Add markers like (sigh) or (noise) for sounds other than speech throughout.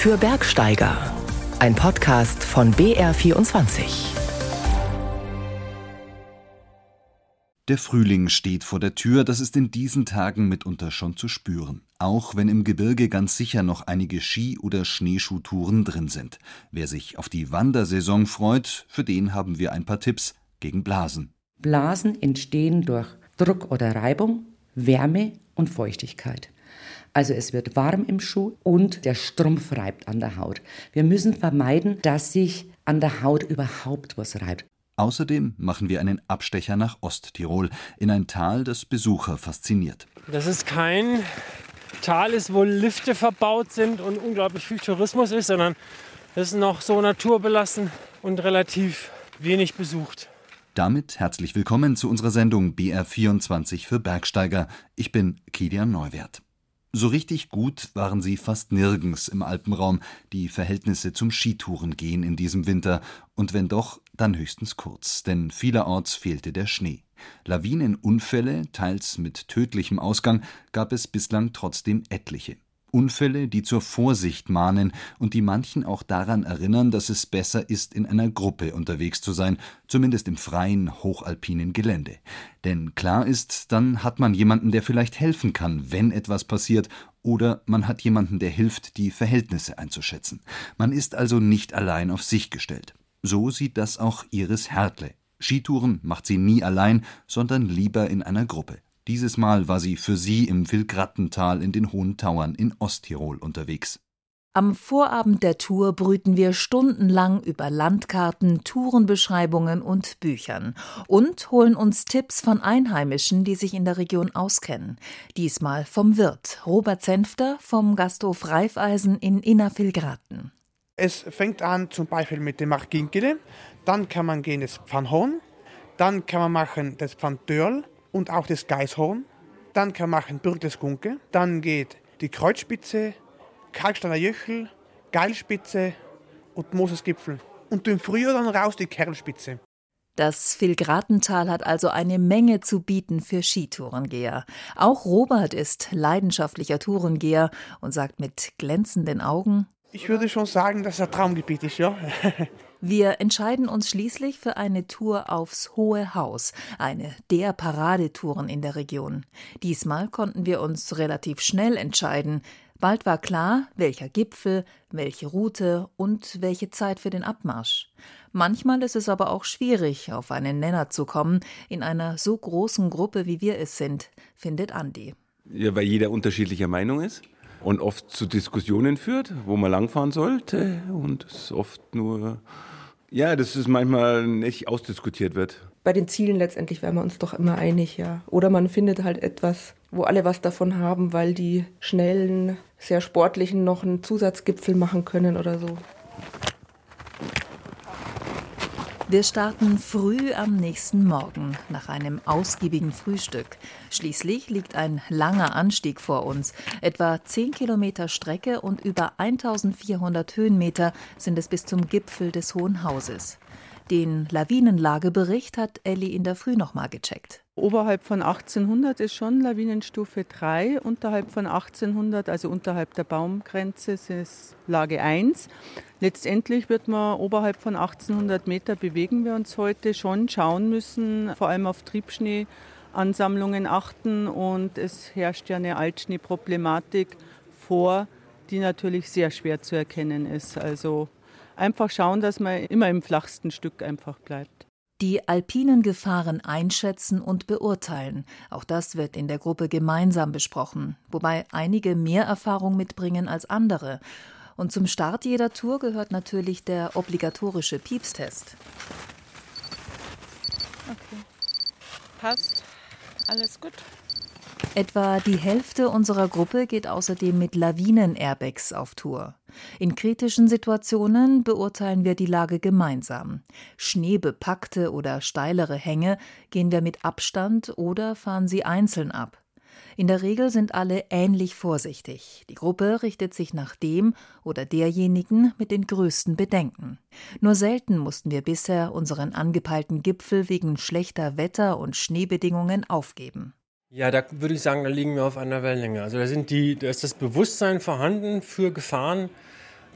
für Bergsteiger. Ein Podcast von BR24. Der Frühling steht vor der Tür, das ist in diesen Tagen mitunter schon zu spüren. Auch wenn im Gebirge ganz sicher noch einige Ski- oder Schneeschuhtouren drin sind. Wer sich auf die Wandersaison freut, für den haben wir ein paar Tipps gegen Blasen. Blasen entstehen durch Druck oder Reibung, Wärme und Feuchtigkeit. Also es wird warm im Schuh und der Strumpf reibt an der Haut. Wir müssen vermeiden, dass sich an der Haut überhaupt was reibt. Außerdem machen wir einen Abstecher nach Osttirol, in ein Tal, das Besucher fasziniert. Das ist kein Tal ist, wo Lifte verbaut sind und unglaublich viel Tourismus ist, sondern es ist noch so naturbelassen und relativ wenig besucht. Damit herzlich willkommen zu unserer Sendung BR24 für Bergsteiger. Ich bin Kilian Neuwert. So richtig gut waren sie fast nirgends im Alpenraum. Die Verhältnisse zum Skitouren gehen in diesem Winter. Und wenn doch, dann höchstens kurz, denn vielerorts fehlte der Schnee. Lawinenunfälle, teils mit tödlichem Ausgang, gab es bislang trotzdem etliche. Unfälle, die zur Vorsicht mahnen und die manchen auch daran erinnern, dass es besser ist, in einer Gruppe unterwegs zu sein, zumindest im freien, hochalpinen Gelände. Denn klar ist, dann hat man jemanden, der vielleicht helfen kann, wenn etwas passiert, oder man hat jemanden, der hilft, die Verhältnisse einzuschätzen. Man ist also nicht allein auf sich gestellt. So sieht das auch Iris Hertle. Skitouren macht sie nie allein, sondern lieber in einer Gruppe. Dieses Mal war sie für sie im Wilgrattental in den Hohen Tauern in Osttirol unterwegs. Am Vorabend der Tour brüten wir stundenlang über Landkarten, Tourenbeschreibungen und Büchern und holen uns Tipps von Einheimischen, die sich in der Region auskennen. Diesmal vom Wirt Robert Senfter vom Gasthof Reifeisen in Innervillgraten. Es fängt an zum Beispiel mit dem Markinkele, dann kann man gehen das Pfannhorn, dann kann man machen das Pfanntörl, und auch das Geißhorn. Dann kann man machen Bürgelsgunke. Dann geht die Kreuzspitze, Kalksteiner Jöchel, Geilspitze und Mosesgipfel. Und im Frühjahr dann raus die Kerlspitze. Das Vilgratental hat also eine Menge zu bieten für Skitourengeher. Auch Robert ist leidenschaftlicher Tourengeher und sagt mit glänzenden Augen: Ich würde schon sagen, dass es ein Traumgebiet ist, ja. (laughs) Wir entscheiden uns schließlich für eine Tour aufs Hohe Haus, eine der Paradetouren in der Region. Diesmal konnten wir uns relativ schnell entscheiden. Bald war klar, welcher Gipfel, welche Route und welche Zeit für den Abmarsch. Manchmal ist es aber auch schwierig, auf einen Nenner zu kommen, in einer so großen Gruppe wie wir es sind, findet Andi. Ja, weil jeder unterschiedlicher Meinung ist und oft zu Diskussionen führt, wo man langfahren sollte und es oft nur ja, dass es manchmal nicht ausdiskutiert wird. Bei den Zielen letztendlich wären wir uns doch immer einig, ja. Oder man findet halt etwas, wo alle was davon haben, weil die schnellen, sehr sportlichen noch einen Zusatzgipfel machen können oder so. Wir starten früh am nächsten Morgen nach einem ausgiebigen Frühstück. Schließlich liegt ein langer Anstieg vor uns. Etwa 10 Kilometer Strecke und über 1400 Höhenmeter sind es bis zum Gipfel des Hohen Hauses. Den Lawinenlagebericht hat Elli in der Früh nochmal gecheckt. Oberhalb von 1800 ist schon Lawinenstufe 3, unterhalb von 1800, also unterhalb der Baumgrenze, ist Lage 1. Letztendlich wird man oberhalb von 1800 Meter bewegen wir uns heute schon schauen müssen, vor allem auf Triebschneeansammlungen achten und es herrscht ja eine Altschneeproblematik vor, die natürlich sehr schwer zu erkennen ist. Also einfach schauen, dass man immer im flachsten Stück einfach bleibt. Die alpinen Gefahren einschätzen und beurteilen. Auch das wird in der Gruppe gemeinsam besprochen, wobei einige mehr Erfahrung mitbringen als andere. Und zum Start jeder Tour gehört natürlich der obligatorische Piepstest. Okay. Passt. Alles gut. Etwa die Hälfte unserer Gruppe geht außerdem mit Lawinen-Airbags auf Tour. In kritischen Situationen beurteilen wir die Lage gemeinsam. Schneebepackte oder steilere Hänge gehen wir mit Abstand oder fahren sie einzeln ab. In der Regel sind alle ähnlich vorsichtig. Die Gruppe richtet sich nach dem oder derjenigen mit den größten Bedenken. Nur selten mussten wir bisher unseren angepeilten Gipfel wegen schlechter Wetter- und Schneebedingungen aufgeben. Ja, da würde ich sagen, da liegen wir auf einer Wellenlänge. Also da, sind die, da ist das Bewusstsein vorhanden für Gefahren.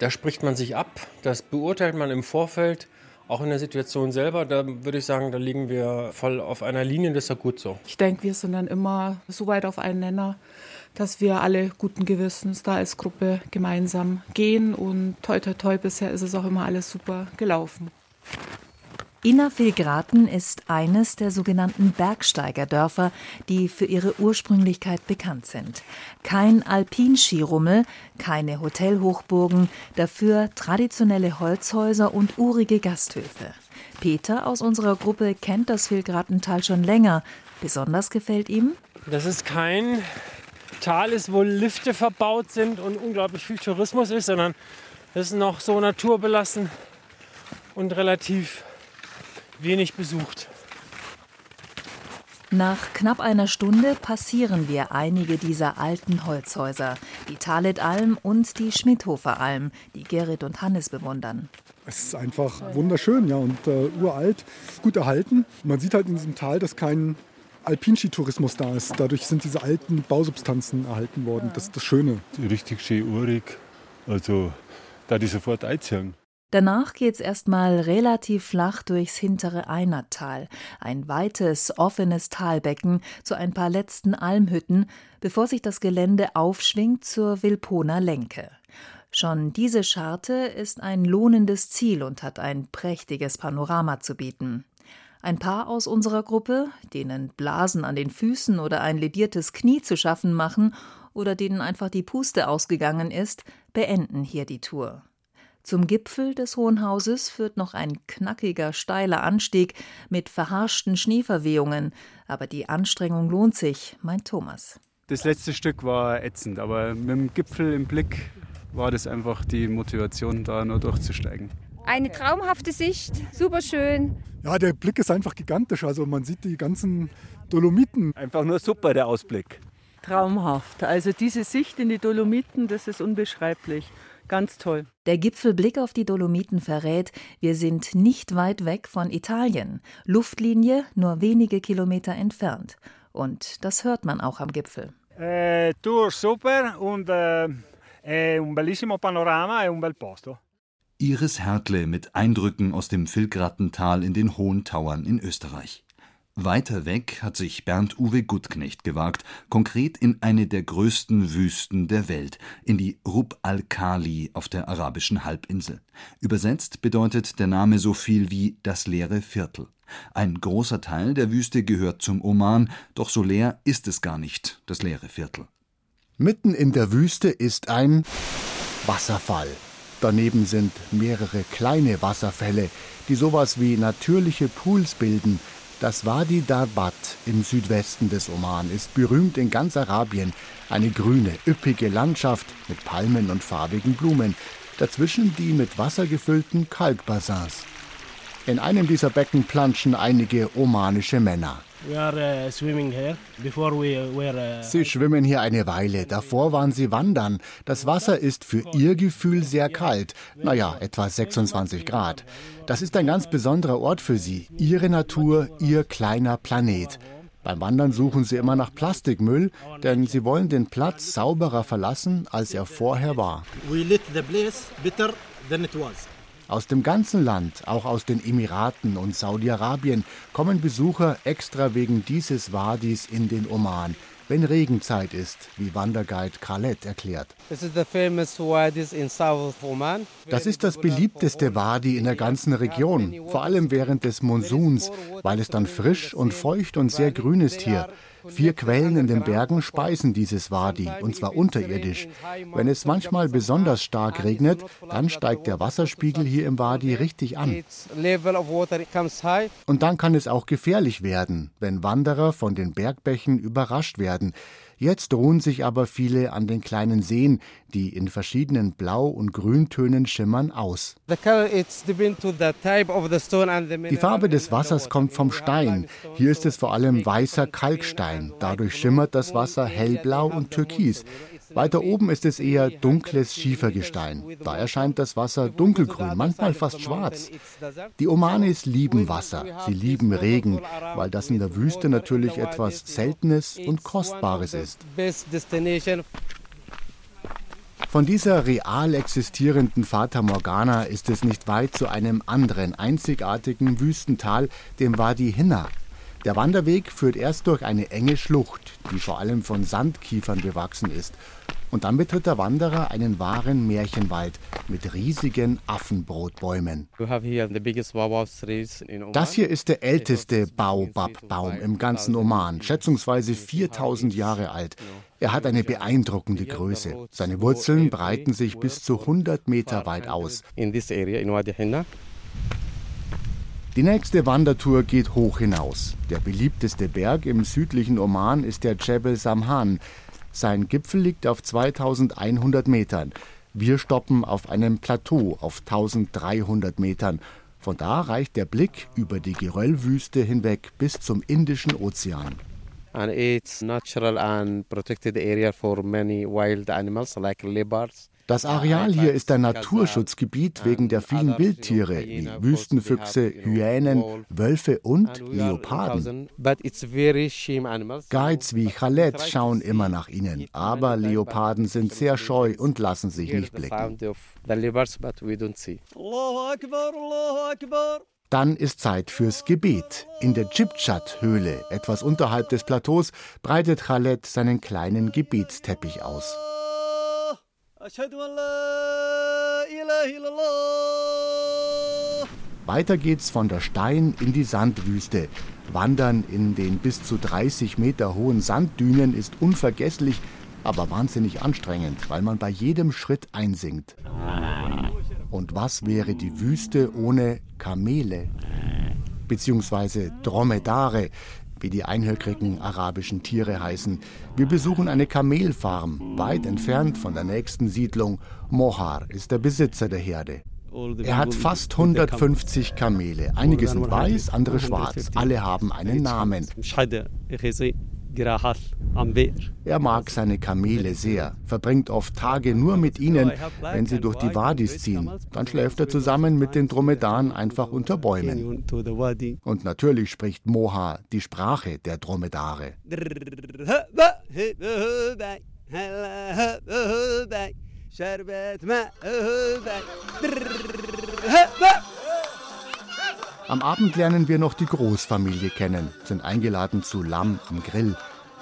Da spricht man sich ab, das beurteilt man im Vorfeld, auch in der Situation selber. Da würde ich sagen, da liegen wir voll auf einer Linie, das ist ja gut so. Ich denke, wir sind dann immer so weit auf einen Nenner, dass wir alle guten Gewissens da als Gruppe gemeinsam gehen und toi toi toi, bisher ist es auch immer alles super gelaufen. Innervillgraten ist eines der sogenannten Bergsteigerdörfer, die für ihre Ursprünglichkeit bekannt sind. Kein Alpinskirummel, keine Hotelhochburgen, dafür traditionelle Holzhäuser und urige Gasthöfe. Peter aus unserer Gruppe kennt das Villgratental schon länger. Besonders gefällt ihm, Das ist kein Tal ist, wo Lifte verbaut sind und unglaublich viel Tourismus ist, sondern es ist noch so naturbelassen und relativ wenig besucht. Nach knapp einer Stunde passieren wir einige dieser alten Holzhäuser, die Talet-Alm und die Schmidhofer Alm, die Gerrit und Hannes bewundern. Es ist einfach wunderschön, ja, und äh, uralt, gut erhalten. Man sieht halt in diesem Tal, dass kein Alpinskitourismus da ist. Dadurch sind diese alten Bausubstanzen erhalten worden. Das ist das Schöne. Richtig schön urig. Also, da die sofort einziehen. Danach geht's erstmal relativ flach durchs hintere Einertal, ein weites, offenes Talbecken zu ein paar letzten Almhütten, bevor sich das Gelände aufschwingt zur Wilponer Lenke. Schon diese Scharte ist ein lohnendes Ziel und hat ein prächtiges Panorama zu bieten. Ein paar aus unserer Gruppe, denen Blasen an den Füßen oder ein lediertes Knie zu schaffen machen oder denen einfach die Puste ausgegangen ist, beenden hier die Tour. Zum Gipfel des Hohen Hauses führt noch ein knackiger, steiler Anstieg mit verharschten Schneeverwehungen, aber die Anstrengung lohnt sich, meint Thomas. Das letzte Stück war ätzend, aber mit dem Gipfel im Blick war das einfach die Motivation, da nur durchzusteigen. Eine traumhafte Sicht, super schön. Ja, der Blick ist einfach gigantisch. Also man sieht die ganzen Dolomiten. Einfach nur super, der Ausblick. Traumhaft. Also diese Sicht in die Dolomiten, das ist unbeschreiblich. Ganz toll. Der Gipfelblick auf die Dolomiten verrät, wir sind nicht weit weg von Italien. Luftlinie nur wenige Kilometer entfernt. Und das hört man auch am Gipfel. Eh, tour super und eh, è un bellissimo panorama e un bel posto. Iris Hertle mit Eindrücken aus dem Vilgrattental in den Hohen Tauern in Österreich. Weiter weg hat sich Bernd Uwe Guttknecht gewagt, konkret in eine der größten Wüsten der Welt, in die Rub al-Khali auf der arabischen Halbinsel. Übersetzt bedeutet der Name so viel wie das leere Viertel. Ein großer Teil der Wüste gehört zum Oman, doch so leer ist es gar nicht, das leere Viertel. Mitten in der Wüste ist ein Wasserfall. Daneben sind mehrere kleine Wasserfälle, die sowas wie natürliche Pools bilden. Das Wadi Darbat im Südwesten des Oman ist berühmt in ganz Arabien. Eine grüne, üppige Landschaft mit Palmen und farbigen Blumen. Dazwischen die mit Wasser gefüllten Kalkbassins. In einem dieser Becken planschen einige omanische Männer. Uh, were. Uh, Sie schwimmen hier eine Weile. Davor waren sie wandern. Das Wasser ist für ihr Gefühl sehr kalt. Naja, etwa 26 Grad. Das ist ein ganz besonderer Ort für sie. Ihre Natur, ihr kleiner Planet. Beim Wandern suchen sie immer nach Plastikmüll, denn sie wollen den Platz sauberer verlassen, als er vorher war. we lit the place better than it was. Aus dem ganzen Land, auch aus den Emiraten und Saudi-Arabien, kommen Besucher extra wegen dieses Wadis in den Oman, wenn Regenzeit ist, wie Wanderguide Khaled erklärt. Das ist das beliebteste Wadi in der ganzen Region, vor allem während des Monsuns, weil es dann frisch und feucht und sehr grün ist hier. Vier Quellen in den Bergen speisen dieses Wadi, und zwar unterirdisch. Wenn es manchmal besonders stark regnet, dann steigt der Wasserspiegel hier im Wadi richtig an. Und dann kann es auch gefährlich werden, wenn Wanderer von den Bergbächen überrascht werden. Jetzt ruhen sich aber viele an den kleinen Seen, die in verschiedenen Blau- und Grüntönen schimmern, aus. Die. Farbe des Wassers kommt vom Stein. Hier ist es vor allem weißer Kalkstein. Dadurch schimmert das Wasser hellblau und türkis. Weiter oben ist es eher dunkles Schiefergestein. Da erscheint das Wasser dunkelgrün, manchmal fast schwarz. Die Omanis lieben Wasser, sie lieben Regen, weil das in der Wüste natürlich etwas Seltenes und Kostbares ist. Von dieser real existierenden Fata Morgana ist es nicht weit zu einem anderen einzigartigen Wüstental, dem Wadi Hinna. Der Wanderweg führt erst durch eine enge Schlucht, die vor allem von Sandkiefern bewachsen ist. Und dann betritt der Wanderer einen wahren Märchenwald mit riesigen Affenbrotbäumen. Das hier ist der älteste Baobab-Baum im ganzen Oman, schätzungsweise 4000 Jahre alt. Er hat eine beeindruckende Größe. Seine Wurzeln breiten sich bis zu 100 Meter weit aus. Die nächste Wandertour geht hoch hinaus. Der beliebteste Berg im südlichen Oman ist der Jebel Samhan. Sein Gipfel liegt auf 2100 Metern. Wir stoppen auf einem Plateau auf 1300 Metern. Von da reicht der Blick über die Geröllwüste hinweg bis zum Indischen Ozean. And it's natural and protected area for many wild animals like leopards. Das Areal hier ist ein Naturschutzgebiet wegen der vielen Wildtiere wie Wüstenfüchse, Hyänen, Wölfe und Leoparden. Guides wie Khaled schauen immer nach ihnen, aber Leoparden sind sehr scheu und lassen sich nicht blicken. Dann ist Zeit fürs Gebet. In der Dschibchat-Höhle, etwas unterhalb des Plateaus, breitet Khaled seinen kleinen Gebetsteppich aus. Weiter geht's von der Stein in die Sandwüste. Wandern in den bis zu 30 Meter hohen Sanddünen ist unvergesslich, aber wahnsinnig anstrengend, weil man bei jedem Schritt einsinkt. Und was wäre die Wüste ohne Kamele? Beziehungsweise Dromedare, wie die einhöckrigen arabischen Tiere heißen. Wir besuchen eine Kamelfarm, weit entfernt von der nächsten Siedlung. Mohar ist der Besitzer der Herde. Er hat fast 150 Kamele. Einige sind weiß, andere schwarz. Alle haben einen Namen. Er mag seine Kamele sehr, verbringt oft Tage nur mit ihnen, wenn sie durch die Wadis ziehen. Dann schläft er zusammen mit den Dromedaren einfach unter Bäumen. Und natürlich spricht Moha die Sprache der Dromedare. Am Abend lernen wir noch die Großfamilie kennen, sind eingeladen zu Lamm am Grill.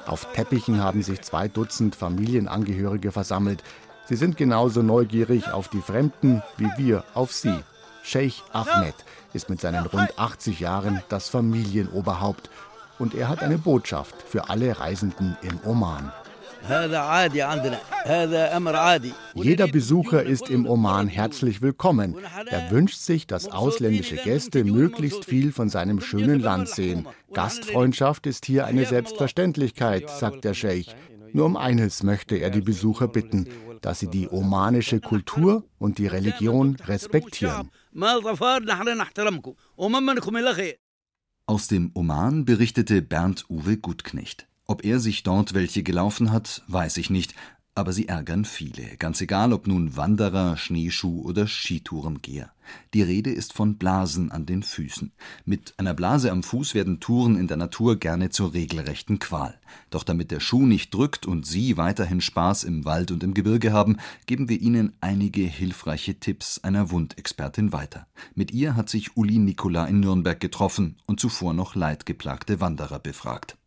Auf Teppichen haben sich zwei Dutzend Familienangehörige versammelt. Sie sind genauso neugierig auf die Fremden wie wir auf sie. Sheikh Ahmed ist mit seinen rund 80 Jahren das Familienoberhaupt und er hat eine Botschaft für alle Reisenden im Oman. Jeder Besucher ist im Oman herzlich willkommen. Er wünscht sich, dass ausländische Gäste möglichst viel von seinem schönen Land sehen. Gastfreundschaft ist hier eine Selbstverständlichkeit, sagt der Scheich. Nur um eines möchte er die Besucher bitten, dass sie die omanische Kultur und die Religion respektieren. Aus dem Oman berichtete Bernd Uwe Gutknecht. Ob er sich dort welche gelaufen hat, weiß ich nicht, aber sie ärgern viele, ganz egal ob nun Wanderer, Schneeschuh oder Skitourengeher. Die Rede ist von Blasen an den Füßen. Mit einer Blase am Fuß werden Touren in der Natur gerne zur regelrechten Qual. Doch damit der Schuh nicht drückt und Sie weiterhin Spaß im Wald und im Gebirge haben, geben wir Ihnen einige hilfreiche Tipps einer Wundexpertin weiter. Mit ihr hat sich Uli Nikola in Nürnberg getroffen und zuvor noch leidgeplagte Wanderer befragt.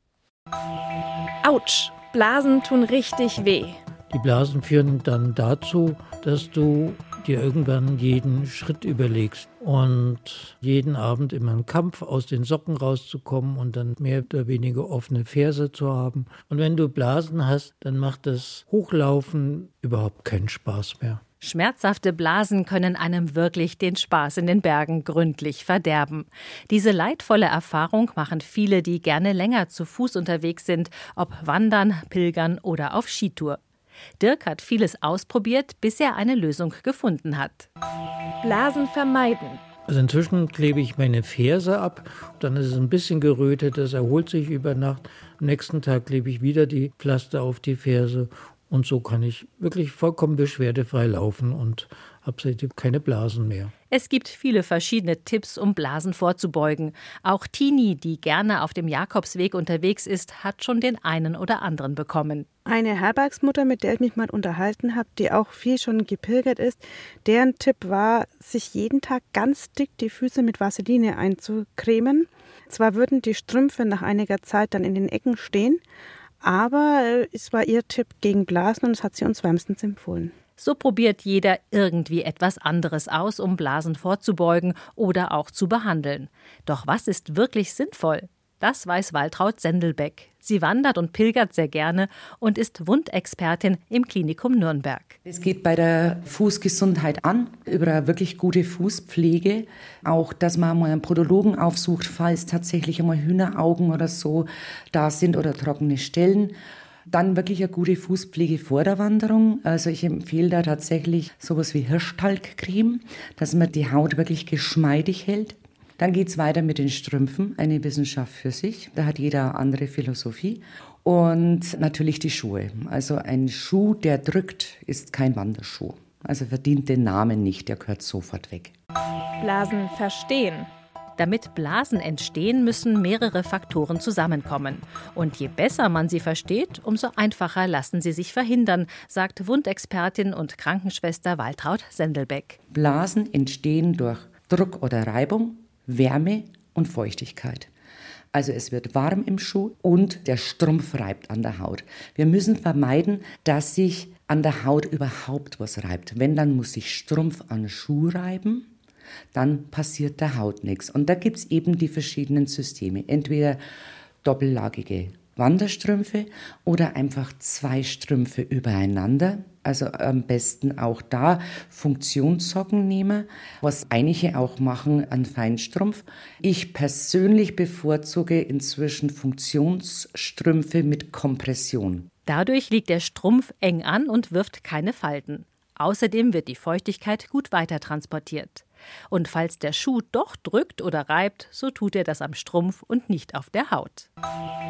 Autsch, Blasen tun richtig weh. Die Blasen führen dann dazu, dass du dir irgendwann jeden Schritt überlegst und jeden Abend immer einen Kampf aus den Socken rauszukommen und dann mehr oder weniger offene Ferse zu haben. Und wenn du Blasen hast, dann macht das Hochlaufen überhaupt keinen Spaß mehr. Schmerzhafte Blasen können einem wirklich den Spaß in den Bergen gründlich verderben. Diese leidvolle Erfahrung machen viele, die gerne länger zu Fuß unterwegs sind, ob wandern, pilgern oder auf Skitour. Dirk hat vieles ausprobiert, bis er eine Lösung gefunden hat. Blasen vermeiden. Also inzwischen klebe ich meine Ferse ab, dann ist es ein bisschen gerötet, das erholt sich über Nacht. Am nächsten Tag klebe ich wieder die Pflaster auf die Ferse Und so kann ich wirklich vollkommen beschwerdefrei laufen und habe seitdem keine Blasen mehr. Es gibt viele verschiedene Tipps, um Blasen vorzubeugen. Auch Tini, die gerne auf dem Jakobsweg unterwegs ist, hat schon den einen oder anderen bekommen. Eine Herbergsmutter, mit der ich mich mal unterhalten habe, die auch viel schon gepilgert ist, deren Tipp war, sich jeden Tag ganz dick die Füße mit Vaseline einzucremen. Zwar würden die Strümpfe nach einiger Zeit dann in den Ecken stehen, aber äh, es war ihr Tipp gegen Blasen und es hat sie uns wärmstens empfohlen. So probiert jeder irgendwie etwas anderes aus, um Blasen vorzubeugen oder auch zu behandeln. Doch was ist wirklich sinnvoll? Das weiß Waltraud Sendelbeck. Sie wandert und pilgert sehr gerne und ist Wundexpertin im Klinikum Nürnberg. Es geht bei der Fußgesundheit an, über eine wirklich gute Fußpflege. Auch, dass man mal einen Podologen aufsucht, falls tatsächlich einmal Hühneraugen oder so da sind oder trockene Stellen. Dann wirklich eine gute Fußpflege vor der Wanderung. Also ich empfehle da tatsächlich sowas wie Hirschtalgcreme, dass man die Haut wirklich geschmeidig hält. Dann geht es weiter mit den Strümpfen, eine Wissenschaft für sich. Da hat jeder andere Philosophie. Und natürlich die Schuhe. Also ein Schuh, der drückt, ist kein Wanderschuh. Also verdient den Namen nicht, der gehört sofort weg. Blasen verstehen. Damit Blasen entstehen, müssen mehrere Faktoren zusammenkommen. Und je besser man sie versteht, umso einfacher lassen sie sich verhindern, sagt Wundexpertin und Krankenschwester Waltraud Sendelbeck. Blasen entstehen durch Druck oder Reibung, Wärme und Feuchtigkeit. Also es wird warm im Schuh und der Strumpf reibt an der Haut. Wir müssen vermeiden, dass sich an der Haut überhaupt was reibt. Wenn, dann muss sich Strumpf an Schuh reiben dann passiert der Haut nichts. Und da gibt es eben die verschiedenen Systeme. Entweder doppellagige Wanderstrümpfe oder einfach zwei Strümpfe übereinander. Also am besten auch da Funktionssocken nehmen, was einige auch machen an Feinstrumpf. Ich persönlich bevorzuge inzwischen Funktionsstrümpfe mit Kompression. Dadurch liegt der Strumpf eng an und wirft keine Falten. Außerdem wird die Feuchtigkeit gut weitertransportiert. Und falls der Schuh doch drückt oder reibt, so tut er das am Strumpf und nicht auf der Haut.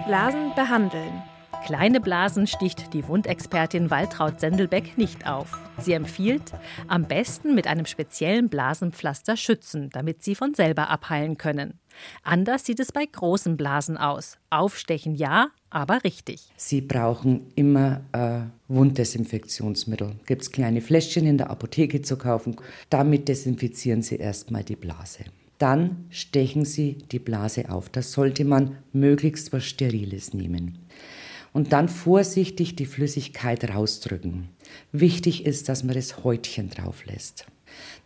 Blasen behandeln. Kleine Blasen sticht die Wundexpertin Waltraud Sendelbeck nicht auf. Sie empfiehlt, am besten mit einem speziellen Blasenpflaster schützen, damit sie von selber abheilen können. Anders sieht es bei großen Blasen aus. Aufstechen ja, aber richtig. Sie brauchen immer äh, Wunddesinfektionsmittel. Gibt es kleine Fläschchen in der Apotheke zu kaufen. Damit desinfizieren Sie erstmal die Blase. Dann stechen Sie die Blase auf. Da sollte man möglichst was Steriles nehmen und dann vorsichtig die Flüssigkeit rausdrücken. Wichtig ist, dass man das Häutchen drauf lässt.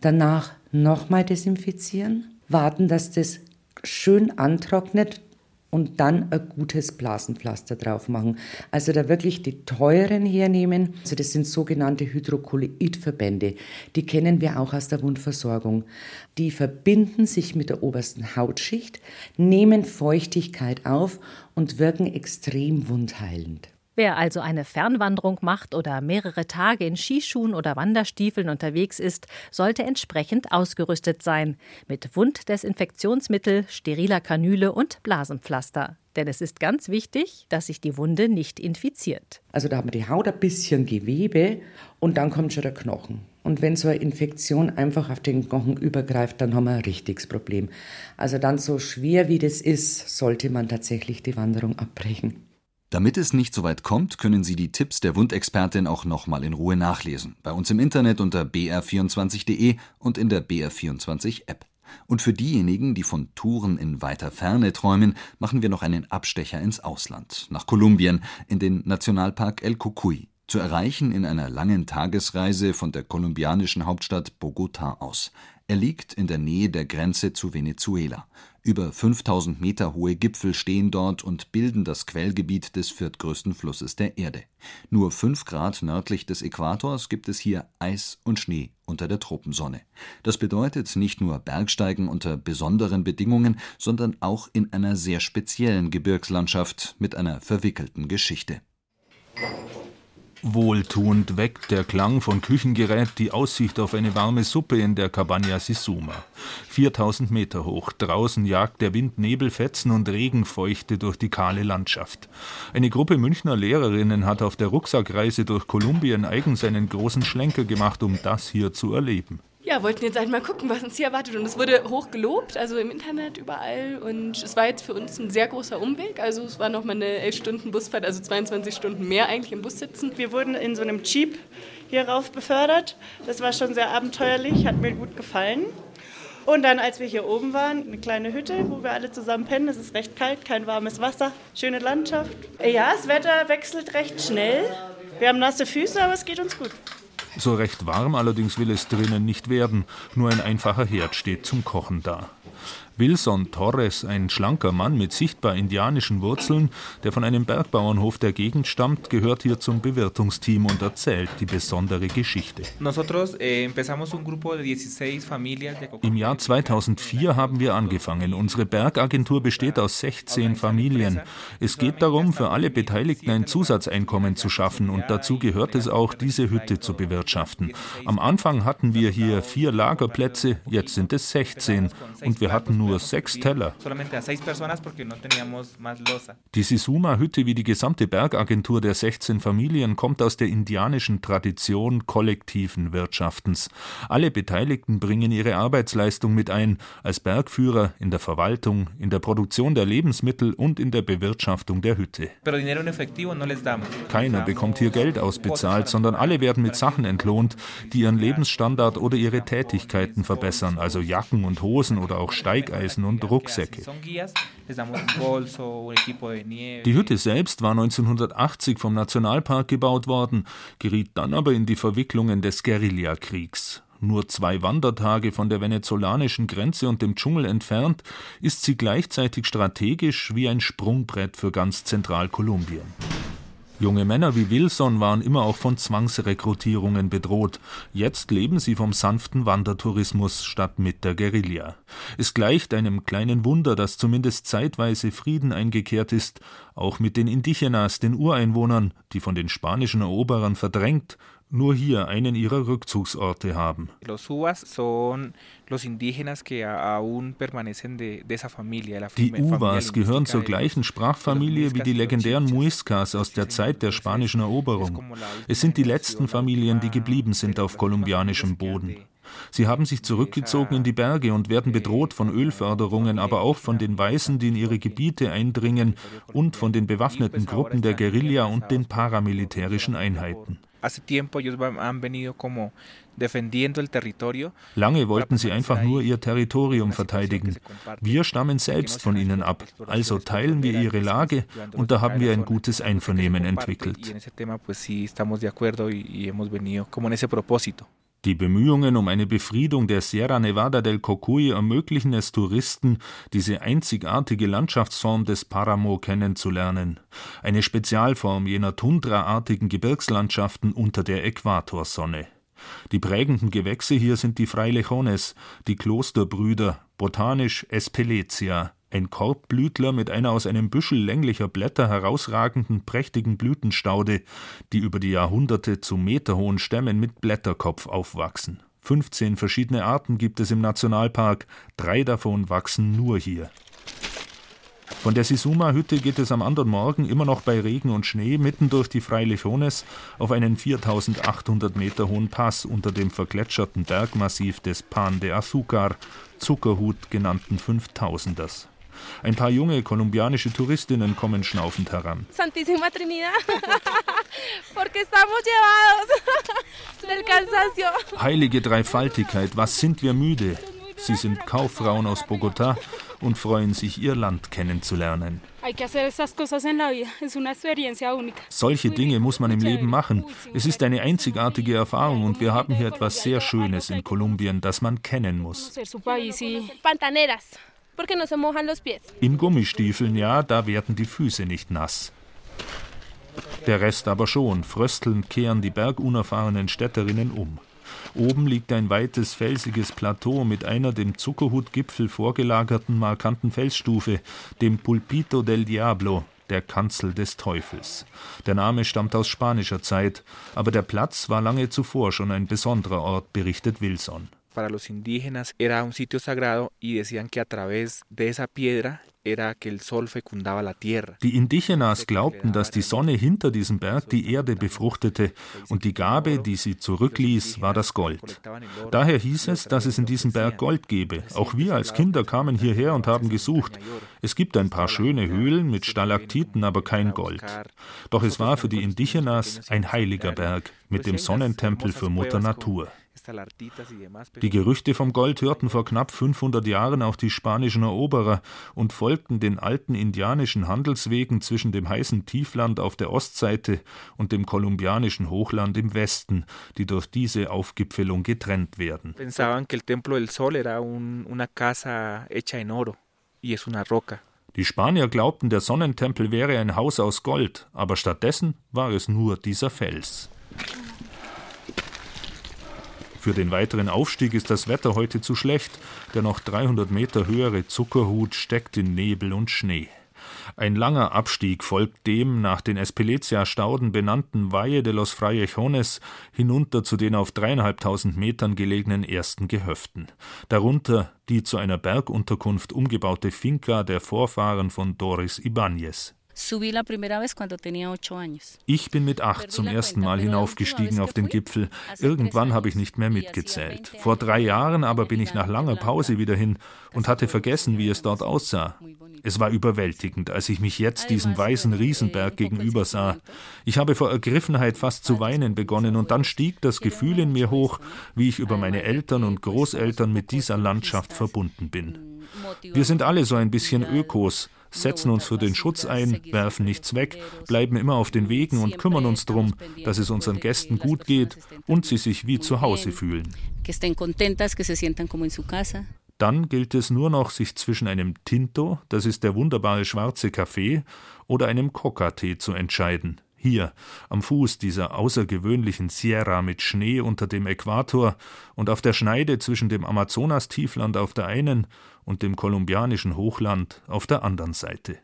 Danach nochmal desinfizieren, warten, dass das schön antrocknet, und dann ein gutes Blasenpflaster drauf machen. Also da wirklich die teuren hernehmen. Also das sind sogenannte Hydrokolloidverbände. Die kennen wir auch aus der Wundversorgung. Die verbinden sich mit der obersten Hautschicht, nehmen Feuchtigkeit auf und wirken extrem wundheilend. Wer also eine Fernwanderung macht oder mehrere Tage in Skischuhen oder Wanderstiefeln unterwegs ist, sollte entsprechend ausgerüstet sein. Mit Wunddesinfektionsmittel, steriler Kanüle und Blasenpflaster. Denn es ist ganz wichtig, dass sich die Wunde nicht infiziert. Also da haben wir die Haut ein bisschen Gewebe und dann kommt schon der Knochen. Und wenn so eine Infektion einfach auf den Knochen übergreift, dann haben wir ein richtiges Problem. Also dann so schwer wie das ist, sollte man tatsächlich die Wanderung abbrechen. Damit es nicht so weit kommt, können Sie die Tipps der Wundexpertin auch nochmal in Ruhe nachlesen. Bei uns im Internet unter br24.de und in der BR24-App. Und für diejenigen, die von Touren in weiter Ferne träumen, machen wir noch einen Abstecher ins Ausland, nach Kolumbien, in den Nationalpark El Cocuy, zu erreichen in einer langen Tagesreise von der kolumbianischen Hauptstadt Bogotá aus. Er liegt in der Nähe der Grenze zu Venezuela. Über 5000 Meter hohe Gipfel stehen dort und bilden das Quellgebiet des viertgrößten Flusses der Erde. Nur fünf Grad nördlich des Äquators gibt es hier Eis und Schnee unter der Tropensonne. Das bedeutet nicht nur Bergsteigen unter besonderen Bedingungen, sondern auch in einer sehr speziellen Gebirgslandschaft mit einer verwickelten Geschichte. Wohltuend weckt der Klang von Küchengerät die Aussicht auf eine warme Suppe in der Cabana Sisuma. 4000 Meter hoch, draußen jagt der Wind Nebelfetzen und Regenfeuchte durch die kahle Landschaft. Eine Gruppe Münchner Lehrerinnen hat auf der Rucksackreise durch Kolumbien eigens einen großen Schlenker gemacht, um das hier zu erleben ja, wollten jetzt einmal gucken, was uns hier erwartet. Und es wurde hoch gelobt, also im Internet überall. Und es war jetzt für uns ein sehr großer Umweg. Also es war nochmal eine 11 Stunden Busfahrt, also 22 Stunden mehr eigentlich im Bus sitzen. Wir wurden in so einem Jeep hier rauf befördert. Das war schon sehr abenteuerlich, hat mir gut gefallen. Und dann, als wir hier oben waren, eine kleine Hütte, wo wir alle zusammen pennen. Es ist recht kalt, kein warmes Wasser, schöne Landschaft. Ja, das Wetter wechselt recht schnell. Wir haben nasse Füße, aber es geht uns gut. So recht warm allerdings will es drinnen nicht werden, nur ein einfacher Herd steht zum Kochen da. Wilson Torres, ein schlanker Mann mit sichtbar indianischen Wurzeln, der von einem Bergbauernhof der Gegend stammt, gehört hier zum Bewirtungsteam und erzählt die besondere Geschichte. Eh, Im Jahr 2004 haben wir angefangen. Unsere Bergagentur besteht aus 16 Familien. Es geht darum, für alle Beteiligten ein Zusatzeinkommen zu schaffen und dazu gehört es auch, diese Hütte zu bewirtschaften. Am Anfang hatten wir hier vier Lagerplätze, jetzt sind es 16 und wir hatten nur nur sechs Teller. Die Sisuma-Hütte wie die gesamte Bergagentur der 16 Familien kommt aus der indianischen Tradition kollektiven Wirtschaftens. Alle Beteiligten bringen ihre Arbeitsleistung mit ein, als Bergführer, in der Verwaltung, in der Produktion der Lebensmittel und in der Bewirtschaftung der Hütte. Keiner bekommt hier Geld ausbezahlt, sondern alle werden mit Sachen entlohnt, die ihren Lebensstandard oder ihre Tätigkeiten verbessern, also Jacken und Hosen oder auch Steigeisen Steigeisen und Rucksäcke. Die Hütte selbst war 1980 vom Nationalpark gebaut worden, geriet dann aber in die Verwicklungen des Guerillakriegs. Nur zwei Wandertage von der venezolanischen Grenze und dem Dschungel entfernt, ist sie gleichzeitig strategisch wie ein Sprungbrett für ganz Zentralkolumbien. Junge Männer wie Wilson waren immer auch von Zwangsrekrutierungen bedroht. Jetzt leben sie vom sanften Wandertourismus statt mit der Guerilla. Es gleicht einem kleinen Wunder, dass zumindest zeitweise Frieden eingekehrt ist, auch mit den Indigenas, den Ureinwohnern, die von den spanischen Eroberern verdrängt nur hier einen ihrer Rückzugsorte haben. Die Uvas gehören zur gleichen Sprachfamilie wie die legendären Muiscas aus der Zeit der spanischen Eroberung. Es sind die letzten Familien, die geblieben sind auf kolumbianischem Boden. Sie haben sich zurückgezogen in die Berge und werden bedroht von Ölförderungen, aber auch von den Weißen, die in ihre Gebiete eindringen, und von den bewaffneten Gruppen der Guerilla und den paramilitärischen Einheiten. Lange wollten sie einfach nur ihr Territorium verteidigen. Wir stammen selbst von ihnen ab, also teilen wir ihre Lage und da haben wir ein gutes Einvernehmen entwickelt. Die Bemühungen um eine Befriedung der Sierra Nevada del Cocuy ermöglichen es Touristen, diese einzigartige Landschaftsform des Paramo kennenzulernen. Eine Spezialform jener tundraartigen Gebirgslandschaften unter der Äquatorsonne. Die prägenden Gewächse hier sind die Frailejones, die Klosterbrüder, botanisch Espeletia, ein Korbblütler mit einer aus einem Büschel länglicher Blätter herausragenden prächtigen Blütenstaude, die über die Jahrhunderte zu meterhohen Stämmen mit Blätterkopf aufwachsen. 15 verschiedene Arten gibt es im Nationalpark, drei davon wachsen nur hier. Von der Sisuma-Hütte geht es am anderen Morgen immer noch bei Regen und Schnee mitten durch die Frailejones auf einen 4800 Meter hohen Pass unter dem vergletscherten Bergmassiv des Pan de Azúcar, Zuckerhut genannten Fünftausenders. Ein paar junge kolumbianische Touristinnen kommen schnaufend heran. Santísima Trinidad, (laughs) porque estamos llevados (laughs) del cansancio. Heilige Dreifaltigkeit, was sind wir müde? Sie sind Kauffrauen aus Bogotá und freuen sich, ihr Land kennenzulernen. Solche Dinge muss man im Leben machen. Es ist eine einzigartige Erfahrung und wir haben hier etwas sehr Schönes in Kolumbien, das man kennen muss. In Gummistiefeln, ja, da werden die Füße nicht nass. Der Rest aber schon. Fröstelnd kehren die bergunerfahrenen Städterinnen um. Oben liegt ein weites, felsiges Plateau mit einer dem Zuckerhutgipfel vorgelagerten markanten Felsstufe, dem Pulpito del Diablo, der Kanzel des Teufels. Der Name stammt aus spanischer Zeit, aber der Platz war lange zuvor schon ein besonderer Ort, berichtet Wilson. Para los indígenas era un sitio sagrado y decían que a través de esa piedra die Indigenas glaubten, dass die Sonne hinter diesem Berg die Erde befruchtete und die Gabe, die sie zurückließ, war das Gold. Daher hieß es, dass es in diesem Berg Gold gebe. Auch wir als Kinder kamen hierher und haben gesucht. Es gibt ein paar schöne Höhlen mit Stalaktiten, aber kein Gold. Doch es war für die Indigenas ein heiliger Berg mit dem Sonnentempel für Mutter Natur. Die Gerüchte vom Gold hörten vor knapp 500 Jahren auch die spanischen Eroberer und folgten den alten indianischen Handelswegen zwischen dem heißen Tiefland auf der Ostseite und dem kolumbianischen Hochland im Westen, die durch diese Aufgipfelung getrennt werden. Pensaban que el templo del sol era un, una casa hecha en oro y es una roca. Die Spanier glaubten, der Sonnentempel wäre ein Haus aus Gold, aber stattdessen war es nur dieser Fels. Für den weiteren Aufstieg ist das Wetter heute zu schlecht. Der noch 300 Meter höhere Zuckerhut steckt in Nebel und Schnee. Ein langer Abstieg folgt dem nach den Espelezia-Stauden benannten Valle de los Frayejones hinunter zu den auf dreieinhalbtausend Metern gelegenen ersten Gehöften. Darunter die zu einer Bergunterkunft umgebaute Finca der Vorfahren von Doris Ibáñez. Ich bin mit acht zum ersten Mal hinaufgestiegen auf den Gipfel. Irgendwann habe ich nicht mehr mitgezählt. Vor drei Jahren aber bin ich nach langer Pause wieder hin und hatte vergessen, wie es dort aussah. Es war überwältigend, als ich mich jetzt diesem weißen Riesenberg gegenüber sah. Ich habe vor Ergriffenheit fast zu weinen begonnen und dann stieg das Gefühl in mir hoch, wie ich über meine Eltern und Großeltern mit dieser Landschaft verbunden bin. Wir sind alle so ein bisschen Ökos setzen uns für den Schutz ein, werfen nichts weg, bleiben immer auf den Wegen und kümmern uns darum, dass es unseren Gästen gut geht und sie sich wie zu Hause fühlen. Dann gilt es nur noch, sich zwischen einem Tinto, das ist der wunderbare schwarze Kaffee, oder einem Coca-Tee zu entscheiden. Hier, am Fuß dieser außergewöhnlichen Sierra mit Schnee unter dem Äquator und auf der Schneide zwischen dem Amazonastiefland auf der einen und dem kolumbianischen Hochland auf der anderen Seite.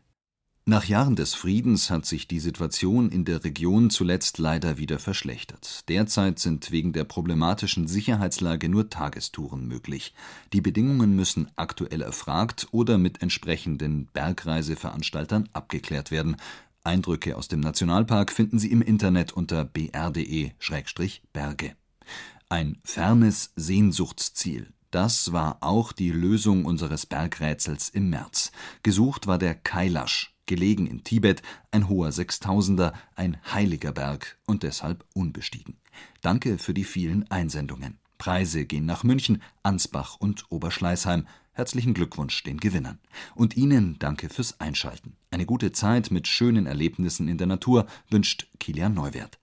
Nach Jahren des Friedens hat sich die Situation in der Region zuletzt leider wieder verschlechtert. Derzeit sind wegen der problematischen Sicherheitslage nur Tagestouren möglich. Die Bedingungen müssen aktuell erfragt oder mit entsprechenden Bergreiseveranstaltern abgeklärt werden. Eindrücke aus dem Nationalpark finden Sie im Internet unter br.de-berge. Ein fernes Sehnsuchtsziel. Das war auch die Lösung unseres Bergrätsels im März. Gesucht war der Kailash, gelegen in Tibet, ein hoher Sechstausender, ein heiliger Berg und deshalb unbestiegen. Danke für die vielen Einsendungen. Preise gehen nach München, Ansbach und Oberschleißheim. Herzlichen Glückwunsch den Gewinnern. Und Ihnen danke fürs Einschalten. Eine gute Zeit mit schönen Erlebnissen in der Natur wünscht Kilian Neuwert.